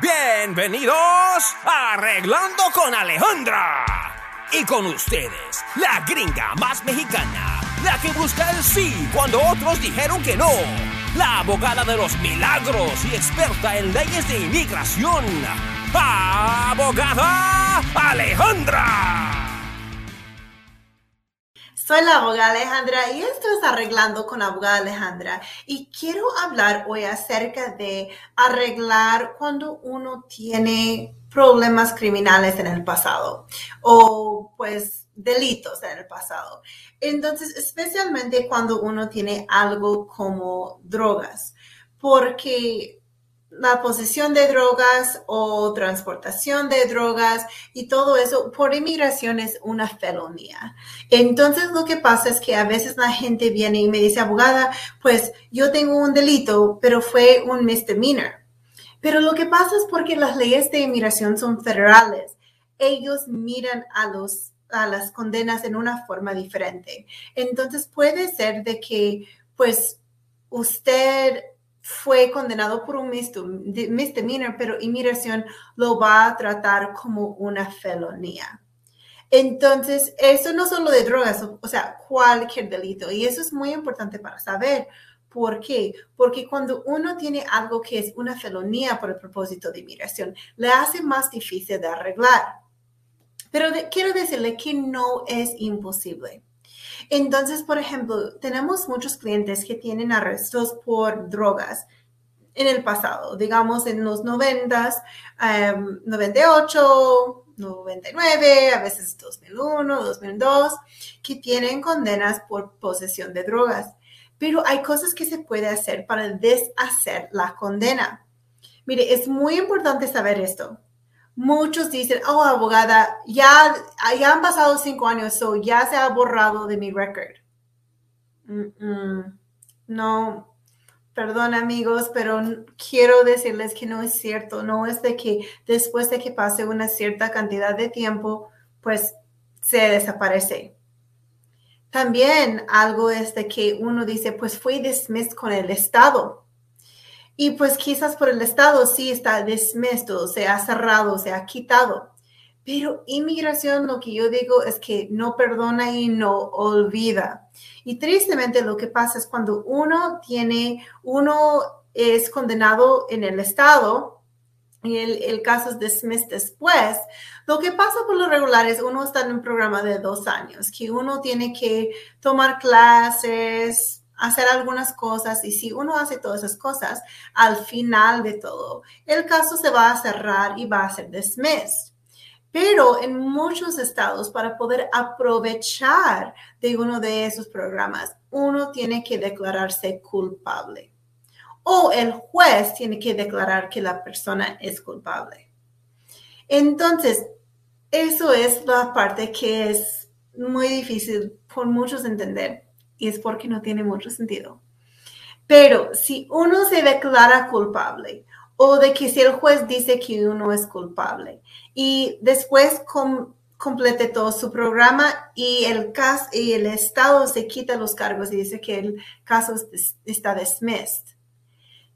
Bienvenidos a Arreglando con Alejandra. Y con ustedes, la gringa más mexicana, la que busca el sí cuando otros dijeron que no, la abogada de los milagros y experta en leyes de inmigración, abogada Alejandra. Soy la abogada Alejandra y esto es Arreglando con abogada Alejandra. Y quiero hablar hoy acerca de arreglar cuando uno tiene problemas criminales en el pasado o pues delitos en el pasado. Entonces, especialmente cuando uno tiene algo como drogas, porque la posesión de drogas o transportación de drogas y todo eso por inmigración es una felonía. Entonces lo que pasa es que a veces la gente viene y me dice, abogada, pues yo tengo un delito, pero fue un misdemeanor. Pero lo que pasa es porque las leyes de inmigración son federales. Ellos miran a los a las condenas en una forma diferente. Entonces puede ser de que pues usted fue condenado por un misdemeanor, pero inmigración lo va a tratar como una felonía. Entonces, eso no solo de drogas, o sea, cualquier delito. Y eso es muy importante para saber. ¿Por qué? Porque cuando uno tiene algo que es una felonía por el propósito de inmigración, le hace más difícil de arreglar. Pero quiero decirle que no es imposible. Entonces, por ejemplo, tenemos muchos clientes que tienen arrestos por drogas en el pasado, digamos en los 90, 98, 99, a veces 2001, 2002, que tienen condenas por posesión de drogas. Pero hay cosas que se puede hacer para deshacer la condena. Mire, es muy importante saber esto muchos dicen, oh, abogada, ya, ya han pasado cinco años, so ya se ha borrado de mi record. No, perdón amigos, pero quiero decirles que no es cierto. No es de que después de que pase una cierta cantidad de tiempo, pues se desaparece. También algo es de que uno dice, pues fui dismissed con el Estado. Y pues quizás por el Estado sí está desmesto, se ha cerrado, se ha quitado. Pero inmigración, lo que yo digo es que no perdona y no olvida. Y tristemente lo que pasa es cuando uno tiene, uno es condenado en el Estado y el, el caso es dismissed después, lo que pasa por lo regular es uno está en un programa de dos años, que uno tiene que tomar clases, hacer algunas cosas y si uno hace todas esas cosas, al final de todo, el caso se va a cerrar y va a ser dismissed. Pero en muchos estados, para poder aprovechar de uno de esos programas, uno tiene que declararse culpable. O el juez tiene que declarar que la persona es culpable. Entonces, eso es la parte que es muy difícil por muchos entender y es porque no tiene mucho sentido. Pero si uno se declara culpable o de que si el juez dice que uno es culpable y después complete todo su programa y el caso y el estado se quita los cargos y dice que el caso está dismissed.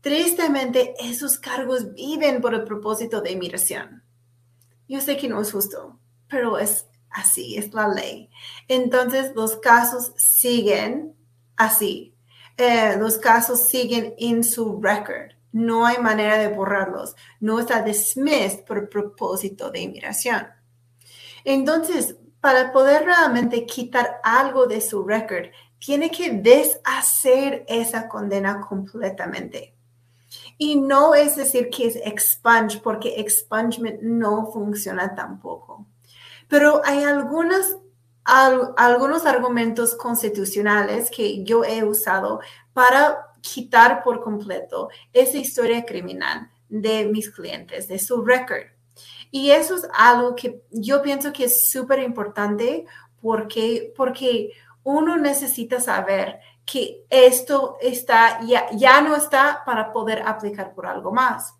Tristemente, esos cargos viven por el propósito de inmigración. Yo sé que no es justo, pero es así, es la ley. Entonces, los casos siguen así. Eh, los casos siguen en su record. No hay manera de borrarlos. No está dismissed por propósito de inmigración. Entonces, para poder realmente quitar algo de su record, tiene que deshacer esa condena completamente. Y no es decir que es expunge, porque expungement no funciona tampoco. Pero hay algunos argumentos constitucionales que yo he usado para quitar por completo esa historia criminal de mis clientes, de su record. Y eso es algo que yo pienso que es súper importante porque, porque uno necesita saber que esto está, ya, ya no está para poder aplicar por algo más.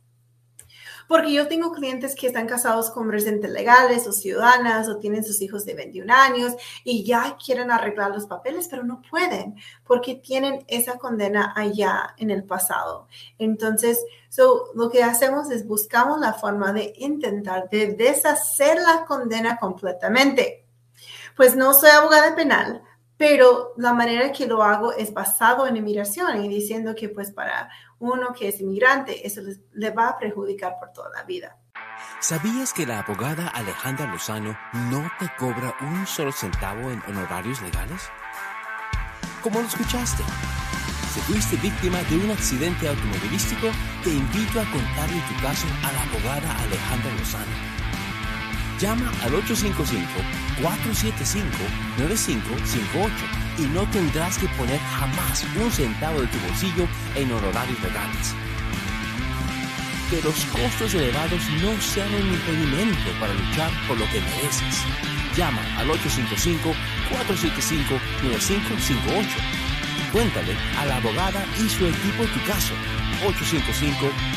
Porque yo tengo clientes que están casados con residentes legales o ciudadanas o tienen sus hijos de 21 años y ya quieren arreglar los papeles, pero no pueden porque tienen esa condena allá en el pasado. Entonces, lo que hacemos es buscamos la forma de intentar de deshacer la condena completamente. Pues no soy abogada penal, pero la manera que lo hago es basado en inmigración y diciendo que pues para uno que es inmigrante eso le va a perjudicar por toda la vida. ¿Sabías que la abogada Alejandra Lozano no te cobra un solo centavo en honorarios legales? ¿Cómo lo escuchaste? Si fuiste víctima de un accidente automovilístico, te invito a contarle tu caso a la abogada Alejandra Lozano. Llama al 855-475-9558 y no tendrás que poner jamás un centavo de tu bolsillo en honorarios legales. Que los costos elevados no sean un impedimento para luchar por lo que mereces. Llama al 855-475-9558 cuéntale a la abogada y su equipo tu caso.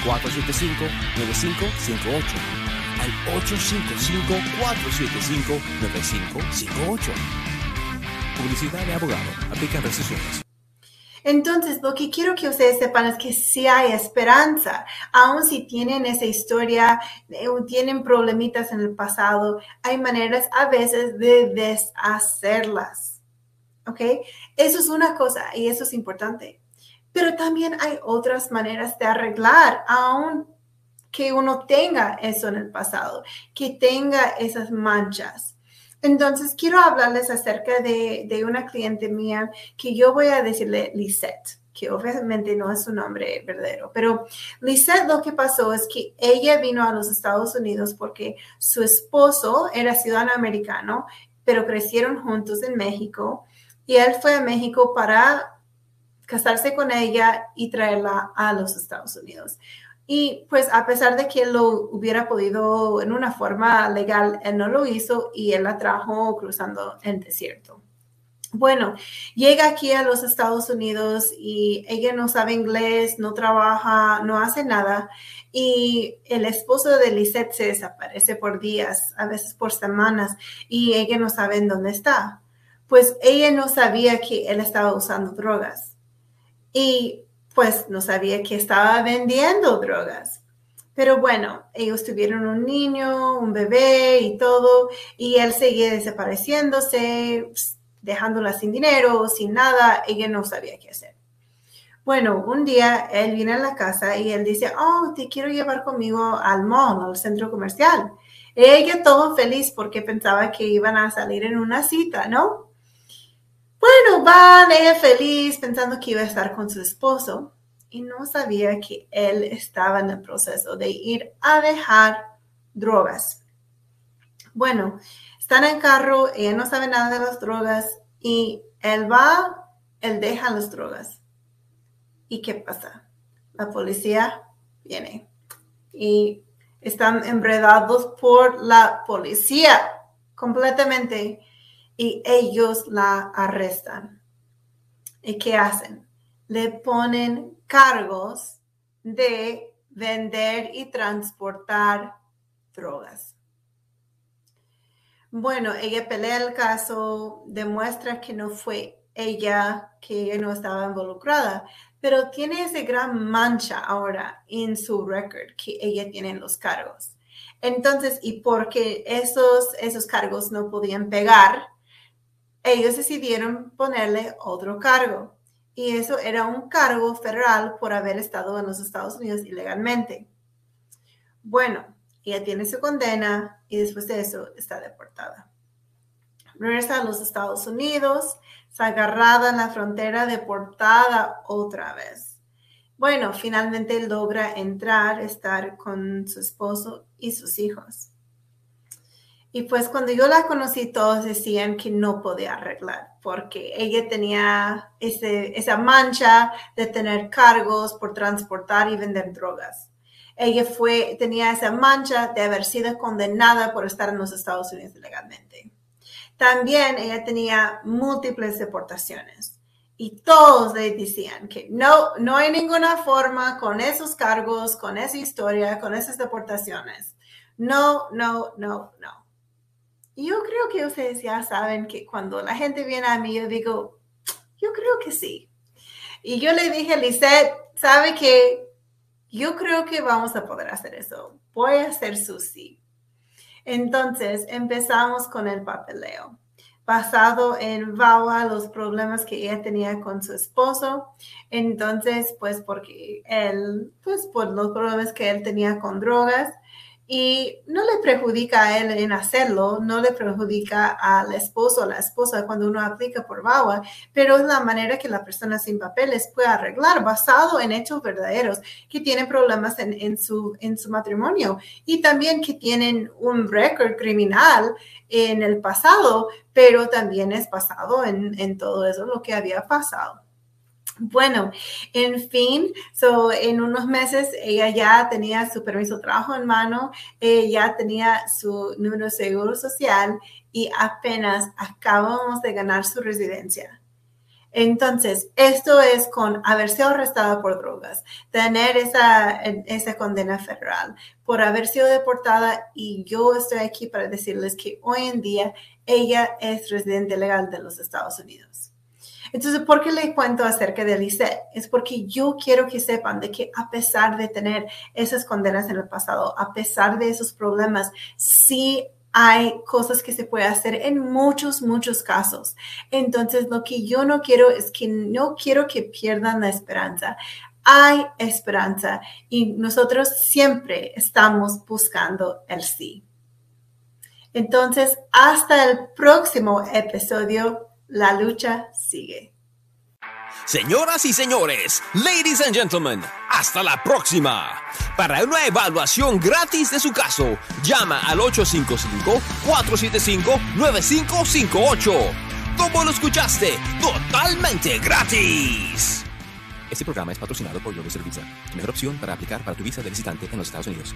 855-475-9558 al 855-475-9558. Publicidad de abogado. Aplica restricciones. Entonces, lo que quiero que ustedes sepan es que sí hay esperanza, aun si tienen esa historia, o tienen problemitas en el pasado, hay maneras a veces de deshacerlas. ¿Ok? Eso es una cosa y eso es importante. Pero también hay otras maneras de arreglar, aún que uno tenga eso en el pasado, que tenga esas manchas. Entonces, quiero hablarles acerca de, una cliente mía que yo voy a decirle Lisette, que obviamente no es su nombre verdadero, pero Lisette lo que pasó es que ella vino a los Estados Unidos porque su esposo era ciudadano americano, pero crecieron juntos en México y él fue a México para casarse con ella y traerla a los Estados Unidos. Y pues a pesar de que lo hubiera podido en una forma legal, él no lo hizo y él la trajo cruzando el desierto. Bueno, llega aquí a los Estados Unidos y ella no sabe inglés, no trabaja, no hace nada. Y el esposo de Lisette se desaparece por días, a veces por semanas, y ella no sabe en dónde está. Pues ella no sabía que él estaba usando drogas. Y pues no sabía que estaba vendiendo drogas. Pero bueno, ellos tuvieron un niño, un bebé y todo, y él seguía desapareciéndose, pues, dejándola sin dinero, sin nada, ella no sabía qué hacer. Bueno, un día él viene a la casa y él dice, oh, te quiero llevar conmigo al mall, al centro comercial. Ella todo feliz porque pensaba que iban a salir en una cita, ¿no? Bueno, van, ella feliz, pensando que iba a estar con su esposo y no sabía que él estaba en el proceso de ir a dejar drogas. Bueno, están en carro, ella no sabe nada de las drogas y él va, él deja las drogas. ¿Y qué pasa? La policía viene y están enredados por la policía completamente y ellos la arrestan. ¿Y qué hacen? Le ponen cargos de vender y transportar drogas. Bueno, ella pelea el caso, demuestra que no fue ella, que ella no estaba involucrada, pero tiene esa gran mancha ahora en su record que ella tiene los cargos. Entonces, y porque esos, esos cargos no podían pegar, ellos decidieron ponerle otro cargo. Y eso era un cargo federal por haber estado en los Estados Unidos ilegalmente. Bueno, ella tiene su condena y después de eso está deportada. Regresa a los Estados Unidos, está agarrada en la frontera, deportada otra vez. Bueno, finalmente logra entrar, estar con su esposo y sus hijos. Y pues cuando yo la conocí, todos decían que no podía arreglar porque ella tenía esa mancha de tener cargos por transportar y vender drogas. Ella fue, tenía esa mancha de haber sido condenada por estar en los Estados Unidos ilegalmente. También ella tenía múltiples deportaciones Y todos decían que no, no hay ninguna forma con esos cargos, con esa historia, con esas deportaciones. No, no, no, no. Yo creo que ustedes ya saben que cuando la gente viene a mí, yo digo, yo creo que sí. Y yo le dije a Lisette, ¿sabe que Yo creo que vamos a poder hacer eso. Voy a hacer su sí. Entonces empezamos con el papeleo basado en Vawa, los problemas que ella tenía con su esposo. Entonces, pues porque él, pues por los problemas que él tenía con drogas, y no le perjudica a él en hacerlo, no le perjudica al esposo o la esposa cuando uno aplica por VAWA, pero es la manera que la persona sin papeles puede arreglar basado en hechos verdaderos que tienen problemas en, su, en su matrimonio y también que tienen un récord criminal en el pasado, pero también es basado en, en todo eso lo que había pasado. Bueno, en fin, so, en unos meses ella ya tenía su permiso de trabajo en mano, ya tenía su número de seguro social y apenas acabamos de ganar su residencia. Entonces, esto es con haber sido arrestada por drogas, tener esa condena federal, por haber sido deportada y yo estoy aquí para decirles que hoy en día ella es residente legal de los Estados Unidos. Entonces, ¿por qué le cuento acerca de Lisette? Es porque yo quiero que sepan de que a pesar de tener esas condenas en el pasado, a pesar de esos problemas, sí hay cosas que se puede hacer en muchos, muchos casos. Entonces, lo que yo no quiero es que no quiero que pierdan la esperanza. Hay esperanza y nosotros siempre estamos buscando el sí. Entonces, hasta el próximo episodio la lucha sigue. Señoras y señores, ladies and gentlemen, hasta la próxima. Para una evaluación gratis de su caso, llama al 855-475-9558. ¿Cómo lo escuchaste? Totalmente gratis. Este programa es patrocinado por Global Visa, la mejor opción para aplicar para tu visa de visitante en los Estados Unidos.